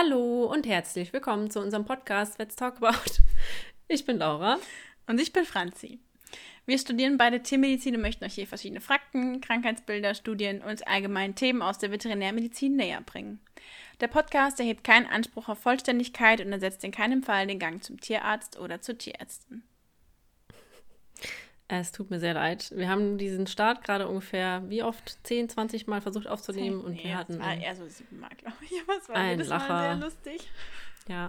Hallo und herzlich willkommen zu unserem Podcast Let's Talk About. Ich bin Laura. Und ich bin Franzi. Wir studieren beide Tiermedizin und möchten euch hier verschiedene Fakten, Krankheitsbilder, Studien und allgemeine Themen aus der Veterinärmedizin näher bringen. Der Podcast erhebt keinen Anspruch auf Vollständigkeit und ersetzt in keinem Fall den Gang zum Tierarzt oder zur Tierärztin. Es tut mir sehr leid. Wir haben diesen Start gerade ungefähr, wie oft, 10, 20 Mal versucht aufzunehmen und nee, wir hatten. War eher so sieben Mal, glaube ich. Aber es war ein jedes Lacher. Mal sehr lustig. Ja.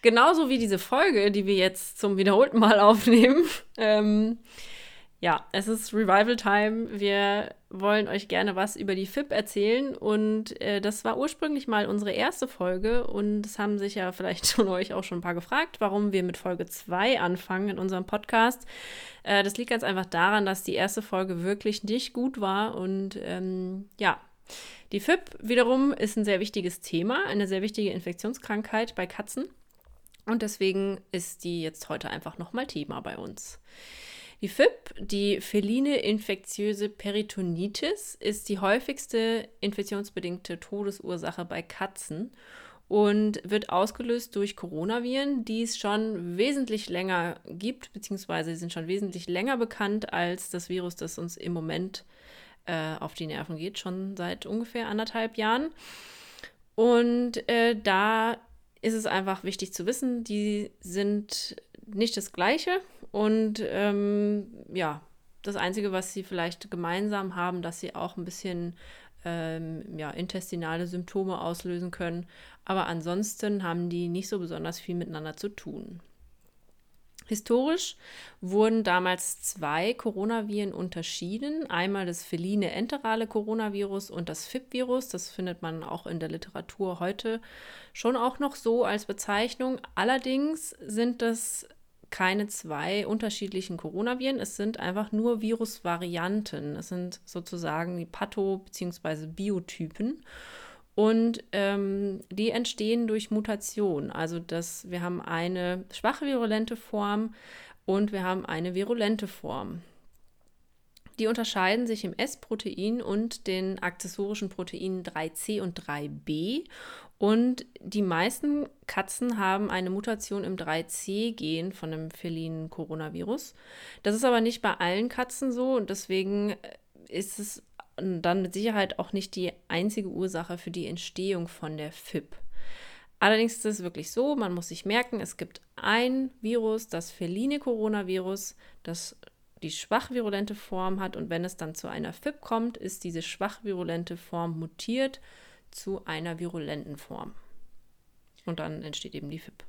Genauso wie diese Folge, die wir jetzt zum wiederholten Mal aufnehmen. Ähm, ja, es ist Revival Time. Wir wollen euch gerne was über die FIP erzählen. Und äh, das war ursprünglich mal unsere erste Folge. Und es haben sich ja vielleicht schon euch auch schon ein paar gefragt, warum wir mit Folge 2 anfangen in unserem Podcast. Äh, das liegt ganz einfach daran, dass die erste Folge wirklich nicht gut war. Und ähm, ja, die FIP wiederum ist ein sehr wichtiges Thema, eine sehr wichtige Infektionskrankheit bei Katzen. Und deswegen ist die jetzt heute einfach nochmal Thema bei uns. Die FIP, die feline infektiöse Peritonitis, ist die häufigste infektionsbedingte Todesursache bei Katzen und wird ausgelöst durch Coronaviren, die es schon wesentlich länger gibt, beziehungsweise sind schon wesentlich länger bekannt als das Virus, das uns im Moment äh, auf die Nerven geht, schon seit ungefähr anderthalb Jahren. Und äh, da ist es einfach wichtig zu wissen, die sind nicht das gleiche und ähm, ja, das Einzige, was sie vielleicht gemeinsam haben, dass sie auch ein bisschen ähm, ja, intestinale Symptome auslösen können. Aber ansonsten haben die nicht so besonders viel miteinander zu tun. Historisch wurden damals zwei Coronaviren unterschieden. Einmal das feline enterale Coronavirus und das FIP-Virus. Das findet man auch in der Literatur heute schon auch noch so als Bezeichnung. Allerdings sind das keine zwei unterschiedlichen Coronaviren. Es sind einfach nur Virusvarianten. Es sind sozusagen die Patho- bzw. Biotypen. Und ähm, die entstehen durch Mutation. Also dass wir haben eine schwache virulente Form und wir haben eine virulente Form. Die unterscheiden sich im S-Protein und den akzessorischen Proteinen 3c und 3b. Und die meisten Katzen haben eine Mutation im 3c-Gen von dem felinen Coronavirus. Das ist aber nicht bei allen Katzen so und deswegen ist es dann mit Sicherheit auch nicht die einzige Ursache für die Entstehung von der FIP. Allerdings ist es wirklich so, man muss sich merken, es gibt ein Virus, das feline Coronavirus, das die schwach virulente Form hat und wenn es dann zu einer FIP kommt, ist diese schwach virulente Form mutiert zu einer virulenten Form. Und dann entsteht eben die FIP.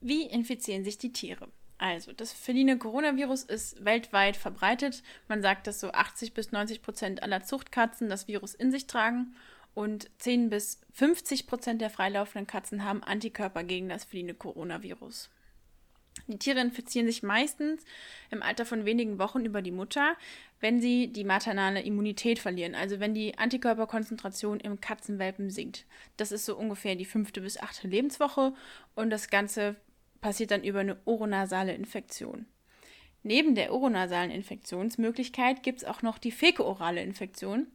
Wie infizieren sich die Tiere? Also, das feline Coronavirus ist weltweit verbreitet. Man sagt, dass so 80 bis 90 Prozent aller Zuchtkatzen das Virus in sich tragen und 10 bis 50 Prozent der freilaufenden Katzen haben Antikörper gegen das feline Coronavirus. Die Tiere infizieren sich meistens im Alter von wenigen Wochen über die Mutter, wenn sie die maternale Immunität verlieren, also wenn die Antikörperkonzentration im Katzenwelpen sinkt. Das ist so ungefähr die fünfte bis achte Lebenswoche und das Ganze passiert dann über eine oronasale Infektion. Neben der oronasalen Infektionsmöglichkeit gibt es auch noch die fäkoorale Infektion.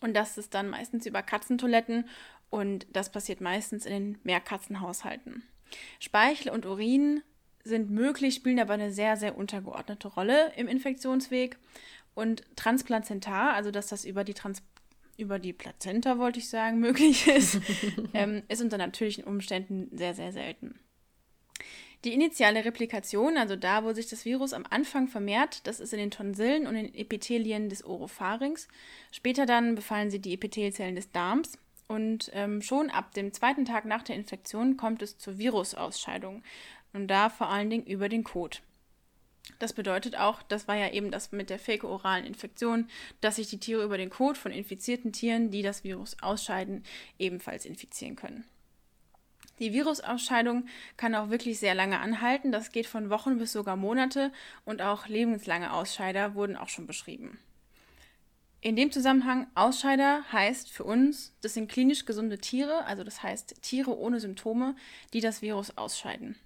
Und das ist dann meistens über Katzentoiletten und das passiert meistens in den Mehrkatzenhaushalten. Speichel und Urin sind möglich, spielen aber eine sehr, sehr untergeordnete Rolle im Infektionsweg. Und transplazentar, also dass das über die, Trans über die Plazenta, wollte ich sagen, möglich ist, ähm, ist unter natürlichen Umständen sehr, sehr selten. Die initiale Replikation, also da, wo sich das Virus am Anfang vermehrt, das ist in den Tonsillen und den Epithelien des Oropharynx. Später dann befallen sie die Epithelzellen des Darms. Und ähm, schon ab dem zweiten Tag nach der Infektion kommt es zur Virusausscheidung. Und da vor allen Dingen über den Kot. Das bedeutet auch, das war ja eben das mit der fäko-oralen Infektion, dass sich die Tiere über den Kot von infizierten Tieren, die das Virus ausscheiden, ebenfalls infizieren können. Die Virusausscheidung kann auch wirklich sehr lange anhalten. Das geht von Wochen bis sogar Monate und auch lebenslange Ausscheider wurden auch schon beschrieben. In dem Zusammenhang Ausscheider heißt für uns, das sind klinisch gesunde Tiere, also das heißt Tiere ohne Symptome, die das Virus ausscheiden.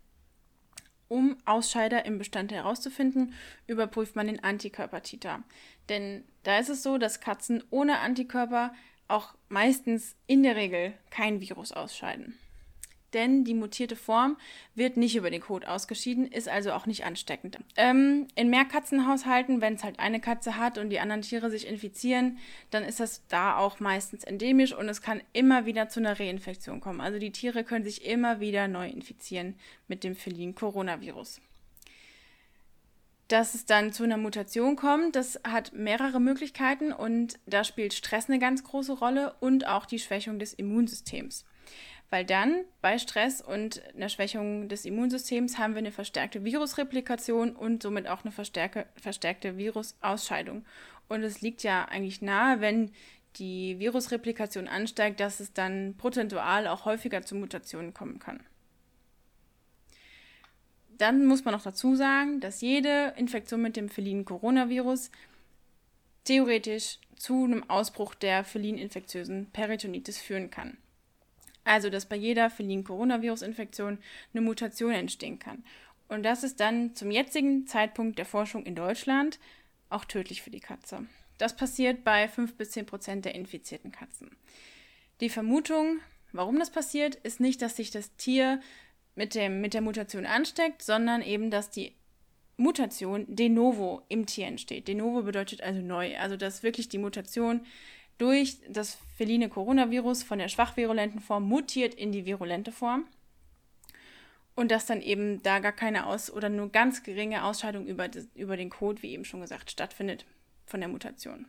Um Ausscheider im Bestand herauszufinden, überprüft man den Antikörpertiter. Denn da ist es so, dass Katzen ohne Antikörper auch meistens in der Regel kein Virus ausscheiden denn die mutierte Form wird nicht über den Kot ausgeschieden, ist also auch nicht ansteckend. Ähm, in Mehrkatzenhaushalten, wenn es halt eine Katze hat und die anderen Tiere sich infizieren, dann ist das da auch meistens endemisch und es kann immer wieder zu einer Reinfektion kommen. Also die Tiere können sich immer wieder neu infizieren mit dem felinen Coronavirus. Dass es dann zu einer Mutation kommt, das hat mehrere Möglichkeiten und da spielt Stress eine ganz große Rolle und auch die Schwächung des Immunsystems weil dann bei Stress und einer Schwächung des Immunsystems haben wir eine verstärkte Virusreplikation und somit auch eine verstärke, verstärkte Virusausscheidung. Und es liegt ja eigentlich nahe, wenn die Virusreplikation ansteigt, dass es dann prozentual auch häufiger zu Mutationen kommen kann. Dann muss man noch dazu sagen, dass jede Infektion mit dem felinen Coronavirus theoretisch zu einem Ausbruch der felin-infektiösen Peritonitis führen kann. Also, dass bei jeder felinen Coronavirus-Infektion eine Mutation entstehen kann. Und das ist dann zum jetzigen Zeitpunkt der Forschung in Deutschland auch tödlich für die Katze. Das passiert bei 5 bis 10 Prozent der infizierten Katzen. Die Vermutung, warum das passiert, ist nicht, dass sich das Tier mit, dem, mit der Mutation ansteckt, sondern eben, dass die Mutation de novo im Tier entsteht. De novo bedeutet also neu. Also, dass wirklich die Mutation durch das feline Coronavirus von der schwach virulenten Form mutiert in die virulente Form und dass dann eben da gar keine Aus- oder nur ganz geringe Ausscheidung über, über den Code, wie eben schon gesagt, stattfindet von der Mutation.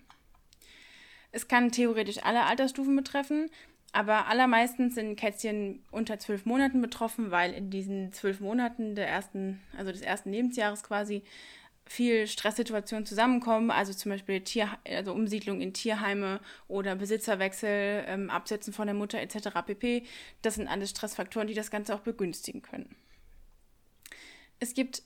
Es kann theoretisch alle Altersstufen betreffen, aber allermeistens sind Kätzchen unter zwölf Monaten betroffen, weil in diesen zwölf Monaten der ersten, also des ersten Lebensjahres quasi, viel Stresssituationen zusammenkommen, also zum Beispiel Tier, also Umsiedlung in Tierheime oder Besitzerwechsel, ähm, Absetzen von der Mutter etc. pp. Das sind alles Stressfaktoren, die das Ganze auch begünstigen können. Es gibt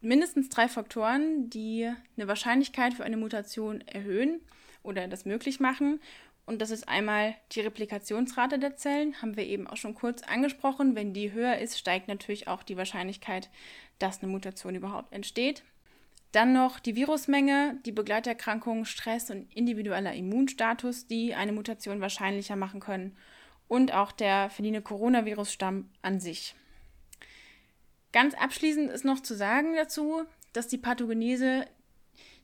mindestens drei Faktoren, die eine Wahrscheinlichkeit für eine Mutation erhöhen oder das möglich machen. Und das ist einmal die Replikationsrate der Zellen, haben wir eben auch schon kurz angesprochen. Wenn die höher ist, steigt natürlich auch die Wahrscheinlichkeit, dass eine Mutation überhaupt entsteht. Dann noch die Virusmenge, die Begleiterkrankungen, Stress und individueller Immunstatus, die eine Mutation wahrscheinlicher machen können. Und auch der feline Coronavirus-Stamm an sich. Ganz abschließend ist noch zu sagen dazu, dass die Pathogenese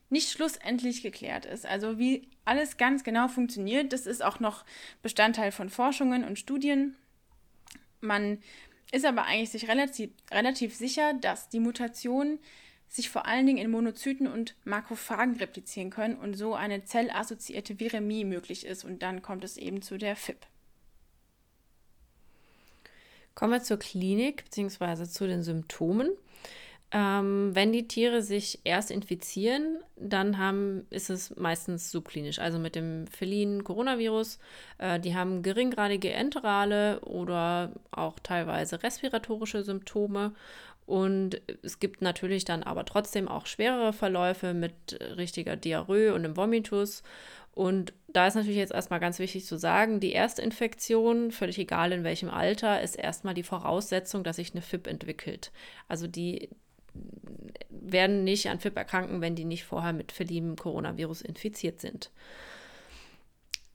nicht schlussendlich geklärt ist. Also wie alles ganz genau funktioniert, das ist auch noch Bestandteil von Forschungen und Studien. Man ist aber eigentlich sich relativ, relativ sicher, dass die Mutation sich vor allen Dingen in Monozyten und Makrophagen replizieren können und so eine zellassoziierte Viremie möglich ist und dann kommt es eben zu der FIP. Kommen wir zur Klinik bzw. zu den Symptomen. Ähm, wenn die Tiere sich erst infizieren, dann haben, ist es meistens subklinisch, also mit dem felinen Coronavirus. Äh, die haben geringgradige Enterale oder auch teilweise respiratorische Symptome und es gibt natürlich dann aber trotzdem auch schwerere Verläufe mit richtiger Diarrhoe und einem Vomitus. Und da ist natürlich jetzt erstmal ganz wichtig zu sagen, die erste Infektion, völlig egal in welchem Alter, ist erstmal die Voraussetzung, dass sich eine FIP entwickelt. Also die werden nicht an FIP erkranken, wenn die nicht vorher mit verliebtem Coronavirus infiziert sind.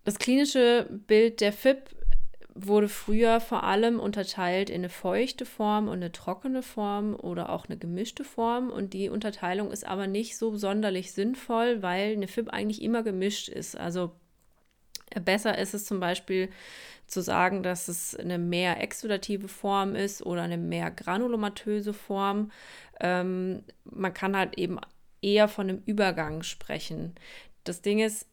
Das klinische Bild der FIP wurde früher vor allem unterteilt in eine feuchte Form und eine trockene Form oder auch eine gemischte Form. Und die Unterteilung ist aber nicht so sonderlich sinnvoll, weil eine FIB eigentlich immer gemischt ist. Also äh, besser ist es zum Beispiel zu sagen, dass es eine mehr exudative Form ist oder eine mehr granulomatöse Form. Ähm, man kann halt eben eher von einem Übergang sprechen. Das Ding ist,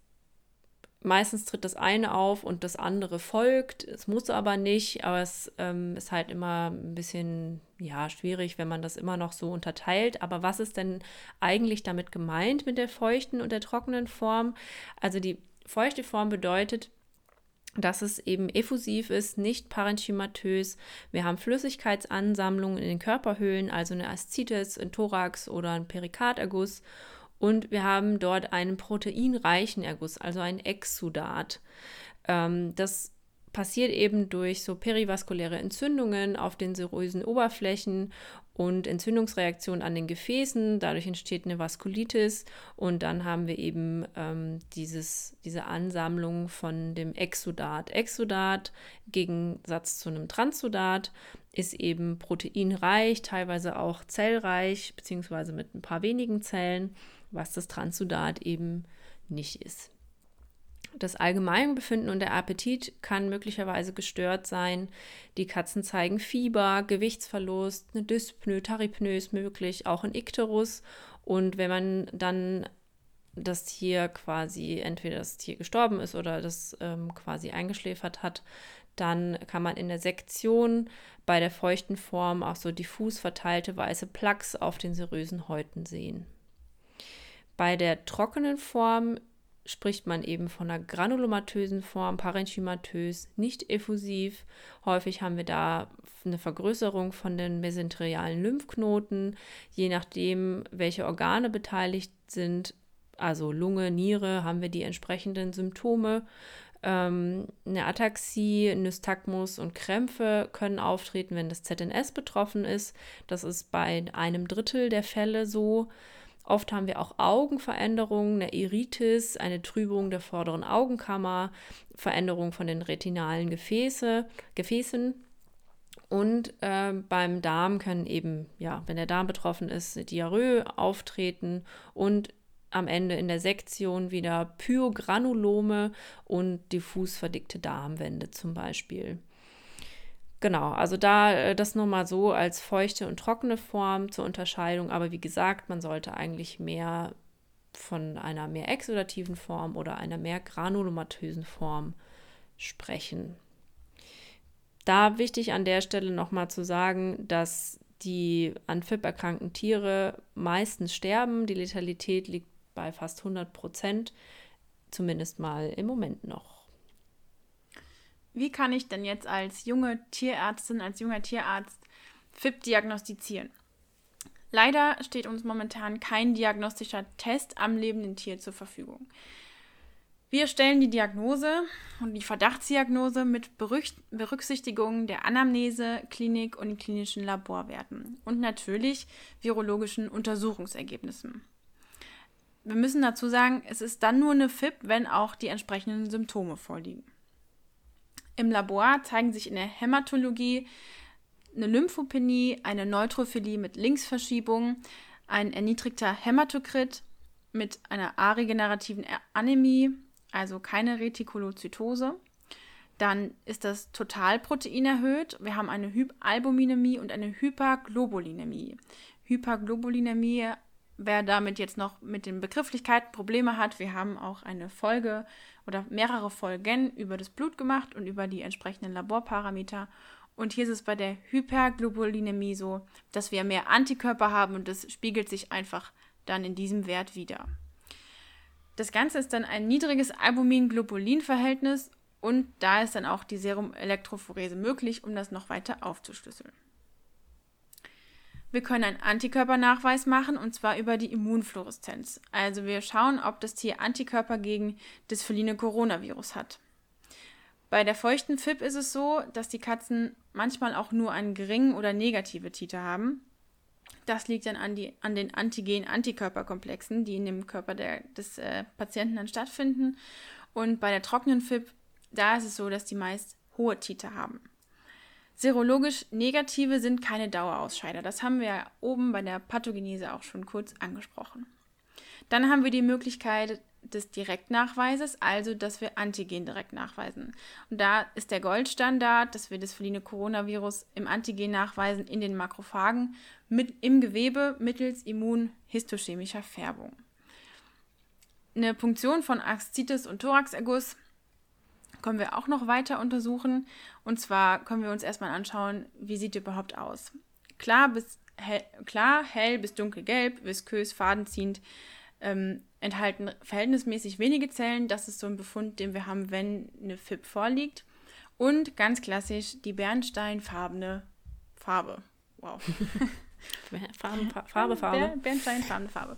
meistens tritt das eine auf und das andere folgt. Es muss aber nicht, aber es ähm, ist halt immer ein bisschen ja, schwierig, wenn man das immer noch so unterteilt. Aber was ist denn eigentlich damit gemeint mit der feuchten und der trockenen Form? Also die feuchte Form bedeutet, dass es eben effusiv ist, nicht parenchymatös. Wir haben Flüssigkeitsansammlungen in den Körperhöhlen, also eine Aszites, ein Thorax oder ein Perikarderguss und wir haben dort einen proteinreichen Erguss, also ein Exudat. Ähm, das passiert eben durch so perivaskuläre Entzündungen auf den serösen Oberflächen und Entzündungsreaktionen an den Gefäßen. Dadurch entsteht eine Vaskulitis und dann haben wir eben ähm, dieses, diese Ansammlung von dem Exudat. Exudat, im Gegensatz zu einem Transsudat, ist eben proteinreich, teilweise auch zellreich, beziehungsweise mit ein paar wenigen Zellen, was das Transsudat eben nicht ist. Das Allgemeinbefinden und der Appetit kann möglicherweise gestört sein. Die Katzen zeigen Fieber, Gewichtsverlust, eine Dyspnoe, Taripnoe ist möglich, auch ein Ikterus. Und wenn man dann das Tier quasi, entweder das Tier gestorben ist oder das ähm, quasi eingeschläfert hat, dann kann man in der Sektion bei der feuchten Form auch so diffus verteilte weiße Plaques auf den serösen Häuten sehen. Bei der trockenen Form spricht man eben von einer granulomatösen Form, parenchymatös, nicht effusiv. Häufig haben wir da eine Vergrößerung von den mesenterialen Lymphknoten, je nachdem, welche Organe beteiligt sind. Also Lunge, Niere, haben wir die entsprechenden Symptome. Ähm, eine Ataxie, Nystagmus und Krämpfe können auftreten, wenn das ZNS betroffen ist. Das ist bei einem Drittel der Fälle so. Oft haben wir auch Augenveränderungen, eine Iritis, eine Trübung der vorderen Augenkammer, Veränderung von den retinalen Gefäße, Gefäßen. Und äh, beim Darm können eben, ja, wenn der Darm betroffen ist, Diarrhoe auftreten und am Ende in der Sektion wieder Pyogranulome und diffus verdickte Darmwände zum Beispiel. Genau, also da äh, das nur mal so als feuchte und trockene Form zur Unterscheidung. Aber wie gesagt, man sollte eigentlich mehr von einer mehr exudativen Form oder einer mehr granulomatösen Form sprechen. Da wichtig an der Stelle nochmal zu sagen, dass die an FIP erkrankten Tiere meistens sterben. Die Letalität liegt bei fast 100 Prozent, zumindest mal im Moment noch wie kann ich denn jetzt als junge Tierärztin, als junger Tierarzt FIP diagnostizieren? Leider steht uns momentan kein diagnostischer Test am lebenden Tier zur Verfügung. Wir stellen die Diagnose und die Verdachtsdiagnose mit Berücksichtigung der Anamnese, Klinik und klinischen Laborwerten und natürlich virologischen Untersuchungsergebnissen. Wir müssen dazu sagen, es ist dann nur eine FIP, wenn auch die entsprechenden Symptome vorliegen. Im Labor zeigen sich in der Hämatologie eine Lymphopenie, eine Neutrophilie mit Linksverschiebung, ein erniedrigter Hämatokrit mit einer aregenerativen Anämie, also keine Retikulozytose. Dann ist das Totalprotein erhöht. Wir haben eine Hypalbuminämie und eine Hyperglobulinämie. Hyperglobulinämie, wer damit jetzt noch mit den Begrifflichkeiten Probleme hat, wir haben auch eine Folge oder mehrere Folgen über das Blut gemacht und über die entsprechenden Laborparameter. Und hier ist es bei der Hyperglobulinämie so, dass wir mehr Antikörper haben und das spiegelt sich einfach dann in diesem Wert wieder. Das Ganze ist dann ein niedriges Albumin-Globulin-Verhältnis und da ist dann auch die Serum-Elektrophorese möglich, um das noch weiter aufzuschlüsseln. Wir können einen Antikörpernachweis machen und zwar über die Immunfluoreszenz. Also wir schauen, ob das Tier Antikörper gegen das feline Coronavirus hat. Bei der feuchten FIP ist es so, dass die Katzen manchmal auch nur einen geringen oder negative Titer haben. Das liegt dann an, die, an den Antigen-Antikörperkomplexen, die in dem Körper der, des äh, Patienten dann stattfinden. Und bei der trockenen FIP, da ist es so, dass die meist hohe Titer haben. Serologisch negative sind keine Dauerausscheider. Das haben wir ja oben bei der Pathogenese auch schon kurz angesprochen. Dann haben wir die Möglichkeit des Direktnachweises, also dass wir Antigen direkt nachweisen. Und da ist der Goldstandard, dass wir das feline Coronavirus im Antigen nachweisen in den Makrophagen mit, im Gewebe mittels immunhistochemischer Färbung. Eine Punktion von Aszites und Thoraxerguss können wir auch noch weiter untersuchen. Und zwar können wir uns erstmal anschauen, wie sieht die überhaupt aus. Klar, bis hell, klar hell bis dunkelgelb, viskös, fadenziehend, ähm, enthalten verhältnismäßig wenige Zellen. Das ist so ein Befund, den wir haben, wenn eine FIP vorliegt. Und ganz klassisch die bernsteinfarbene Farbe. Wow. Farbe, Farbe, Farbe. Bernsteinfarbene Farbe.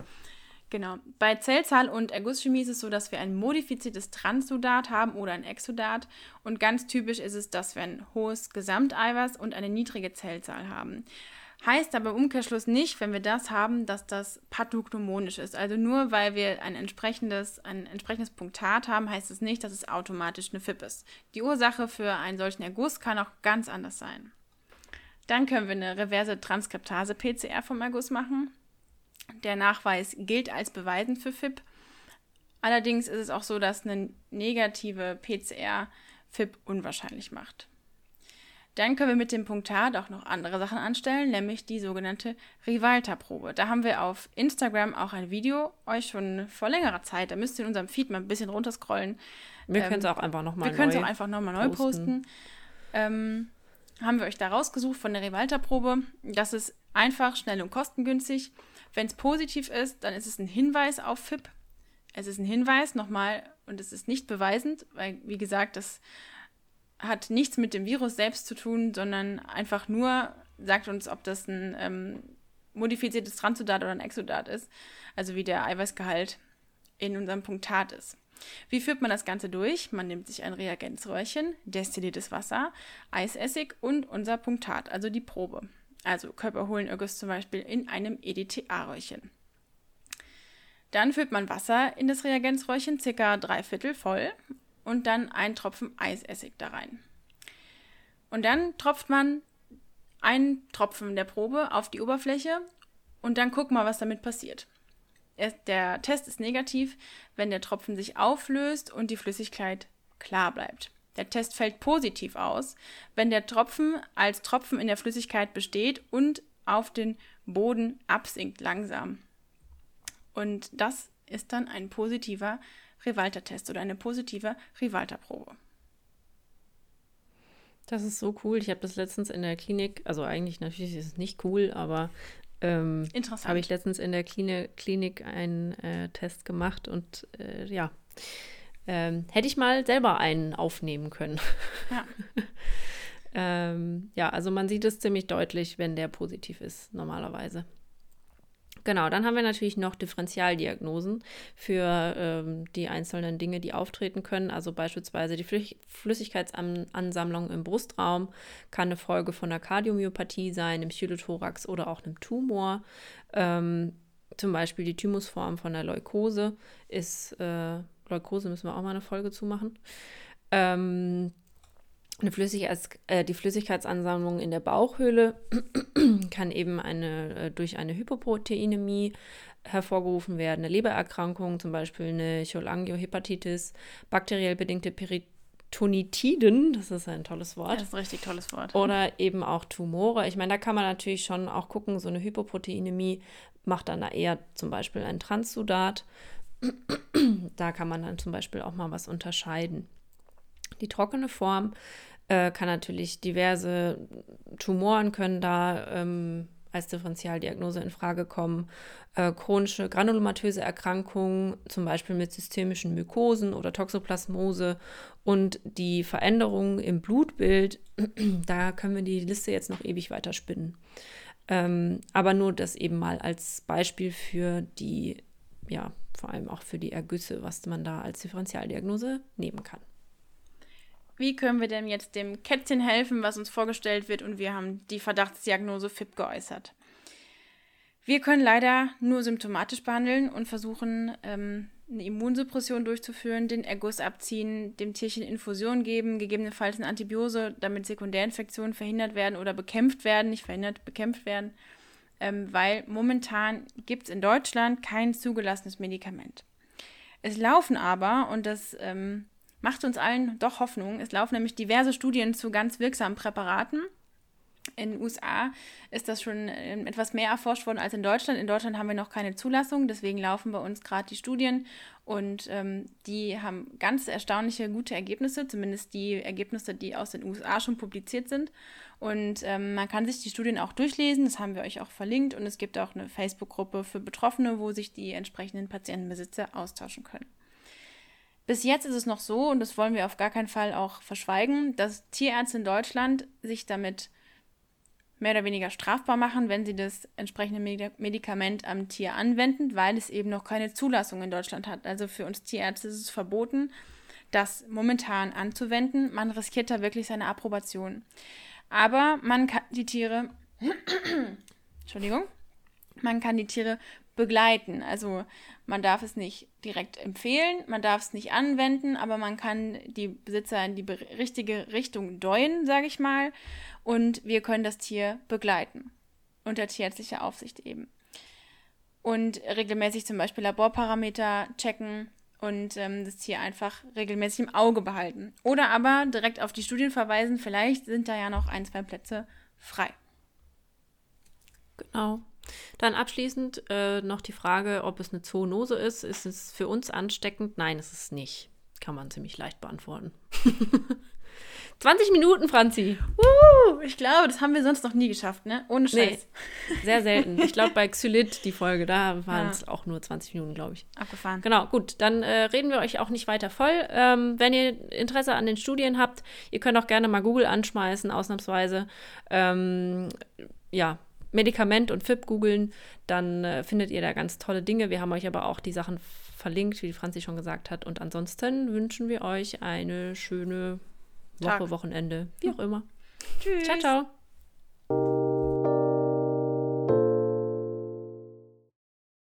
Genau. Bei Zellzahl und Ergusschemie ist es so, dass wir ein modifiziertes Transsudat haben oder ein Exudat. Und ganz typisch ist es, dass wir ein hohes Gesamteiweiß und eine niedrige Zellzahl haben. Heißt aber im Umkehrschluss nicht, wenn wir das haben, dass das pathognomonisch ist. Also nur weil wir ein entsprechendes, ein entsprechendes Punktat haben, heißt es nicht, dass es automatisch eine FIP ist. Die Ursache für einen solchen Erguss kann auch ganz anders sein. Dann können wir eine reverse Transkriptase-PCR vom Erguss machen. Der Nachweis gilt als beweisend für FIP. Allerdings ist es auch so, dass eine negative PCR FIP unwahrscheinlich macht. Dann können wir mit dem Punktat auch noch andere Sachen anstellen, nämlich die sogenannte Rivalta-Probe. Da haben wir auf Instagram auch ein Video, euch schon vor längerer Zeit, da müsst ihr in unserem Feed mal ein bisschen runterscrollen. Wir ähm, können es auch einfach nochmal neu Wir können es auch einfach nochmal neu posten. Ähm, haben wir euch da rausgesucht von der Rivalta-Probe. Das ist einfach, schnell und kostengünstig. Wenn es positiv ist, dann ist es ein Hinweis auf FIP. Es ist ein Hinweis nochmal und es ist nicht beweisend, weil, wie gesagt, das hat nichts mit dem Virus selbst zu tun, sondern einfach nur sagt uns, ob das ein ähm, modifiziertes Transsudat oder ein Exudat ist, also wie der Eiweißgehalt in unserem Punktat ist. Wie führt man das Ganze durch? Man nimmt sich ein Reagenzröhrchen, destilliertes Wasser, Eisessig und unser Punktat, also die Probe. Also Körperhohlenögus zum Beispiel in einem EDTA-Röhrchen. Dann füllt man Wasser in das Reagenzröhrchen, circa drei Viertel voll und dann ein Tropfen Eisessig da rein. Und dann tropft man einen Tropfen der Probe auf die Oberfläche und dann guck mal, was damit passiert. Der Test ist negativ, wenn der Tropfen sich auflöst und die Flüssigkeit klar bleibt. Der Test fällt positiv aus, wenn der Tropfen als Tropfen in der Flüssigkeit besteht und auf den Boden absinkt langsam. Und das ist dann ein positiver Rivalta-Test oder eine positive Rivalta-Probe. Das ist so cool. Ich habe das letztens in der Klinik, also eigentlich natürlich ist es nicht cool, aber ähm, habe ich letztens in der Klinik, Klinik einen äh, Test gemacht und äh, ja, ähm, hätte ich mal selber einen aufnehmen können. Ja. ähm, ja, also man sieht es ziemlich deutlich, wenn der positiv ist, normalerweise. Genau, dann haben wir natürlich noch Differentialdiagnosen für ähm, die einzelnen Dinge, die auftreten können. Also beispielsweise die Flüch Flüssigkeitsansammlung im Brustraum kann eine Folge von einer Kardiomyopathie sein, im Pseudothorax oder auch einem Tumor. Ähm, zum Beispiel die Thymusform von der Leukose ist, äh, Leukose müssen wir auch mal eine Folge zu machen. Ähm, eine Flüssigkeits äh, die Flüssigkeitsansammlung in der Bauchhöhle kann eben eine, äh, durch eine Hypoproteinämie hervorgerufen werden, eine Lebererkrankung, zum Beispiel eine Cholangiohepatitis, bakteriell bedingte Peritonitiden, das ist ein tolles Wort. Das ist ein richtig tolles Wort. Oder eben auch Tumore. Ich meine, da kann man natürlich schon auch gucken, so eine Hypoproteinämie macht dann eher zum Beispiel ein Transsudat. Da kann man dann zum Beispiel auch mal was unterscheiden. Die trockene Form äh, kann natürlich diverse Tumoren können da ähm, als Differentialdiagnose in Frage kommen. Äh, chronische granulomatöse Erkrankungen, zum Beispiel mit systemischen Mykosen oder Toxoplasmose und die Veränderungen im Blutbild, da können wir die Liste jetzt noch ewig weiter spinnen. Ähm, aber nur das eben mal als Beispiel für die, ja, vor allem auch für die Ergüsse, was man da als Differentialdiagnose nehmen kann. Wie können wir denn jetzt dem Kätzchen helfen, was uns vorgestellt wird? Und wir haben die Verdachtsdiagnose FIP geäußert. Wir können leider nur symptomatisch behandeln und versuchen, ähm, eine Immunsuppression durchzuführen, den Erguss abziehen, dem Tierchen Infusion geben, gegebenenfalls eine Antibiose, damit Sekundärinfektionen verhindert werden oder bekämpft werden, nicht verhindert, bekämpft werden, ähm, weil momentan gibt es in Deutschland kein zugelassenes Medikament. Es laufen aber, und das ähm, macht uns allen doch Hoffnung. Es laufen nämlich diverse Studien zu ganz wirksamen Präparaten. In den USA ist das schon ähm, etwas mehr erforscht worden als in Deutschland. In Deutschland haben wir noch keine Zulassung, deswegen laufen bei uns gerade die Studien und ähm, die haben ganz erstaunliche gute Ergebnisse, zumindest die Ergebnisse, die aus den USA schon publiziert sind. Und ähm, man kann sich die Studien auch durchlesen, das haben wir euch auch verlinkt und es gibt auch eine Facebook-Gruppe für Betroffene, wo sich die entsprechenden Patientenbesitzer austauschen können. Bis jetzt ist es noch so, und das wollen wir auf gar keinen Fall auch verschweigen, dass Tierärzte in Deutschland sich damit mehr oder weniger strafbar machen, wenn sie das entsprechende Medikament am Tier anwenden, weil es eben noch keine Zulassung in Deutschland hat. Also für uns Tierärzte ist es verboten, das momentan anzuwenden. Man riskiert da wirklich seine Approbation. Aber man kann die Tiere, Entschuldigung, man kann die Tiere begleiten. Also man darf es nicht direkt empfehlen, man darf es nicht anwenden, aber man kann die Besitzer in die richtige Richtung deuen, sage ich mal. Und wir können das Tier begleiten. Unter tierärztlicher Aufsicht eben. Und regelmäßig zum Beispiel Laborparameter checken und ähm, das Tier einfach regelmäßig im Auge behalten. Oder aber direkt auf die Studien verweisen, vielleicht sind da ja noch ein, zwei Plätze frei. Genau. Dann abschließend äh, noch die Frage, ob es eine Zoonose ist. Ist es für uns ansteckend? Nein, ist es nicht. Kann man ziemlich leicht beantworten. 20 Minuten, Franzi. Uh, ich glaube, das haben wir sonst noch nie geschafft, ne? Ohne Scheiß. Nee, sehr selten. Ich glaube, bei Xylit, die Folge, da waren es ja. auch nur 20 Minuten, glaube ich. Abgefahren. Genau, gut. Dann äh, reden wir euch auch nicht weiter voll. Ähm, wenn ihr Interesse an den Studien habt, ihr könnt auch gerne mal Google anschmeißen, ausnahmsweise. Ähm, ja, Medikament und FIP googeln, dann äh, findet ihr da ganz tolle Dinge. Wir haben euch aber auch die Sachen verlinkt, wie Franzi schon gesagt hat. Und ansonsten wünschen wir euch eine schöne Woche, Tag. Wochenende, wie auch immer. Tschüss. Ciao, ciao.